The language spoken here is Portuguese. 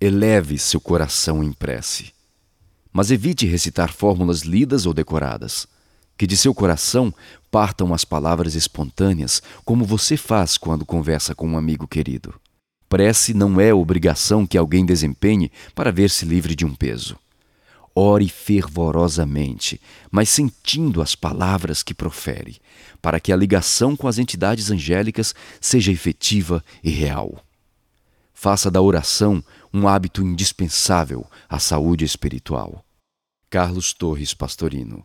Eleve seu coração em prece. Mas evite recitar fórmulas lidas ou decoradas. Que de seu coração partam as palavras espontâneas, como você faz quando conversa com um amigo querido. Prece não é obrigação que alguém desempenhe para ver-se livre de um peso. Ore fervorosamente, mas sentindo as palavras que profere, para que a ligação com as entidades angélicas seja efetiva e real. Faça da oração um hábito indispensável à saúde espiritual. Carlos Torres Pastorino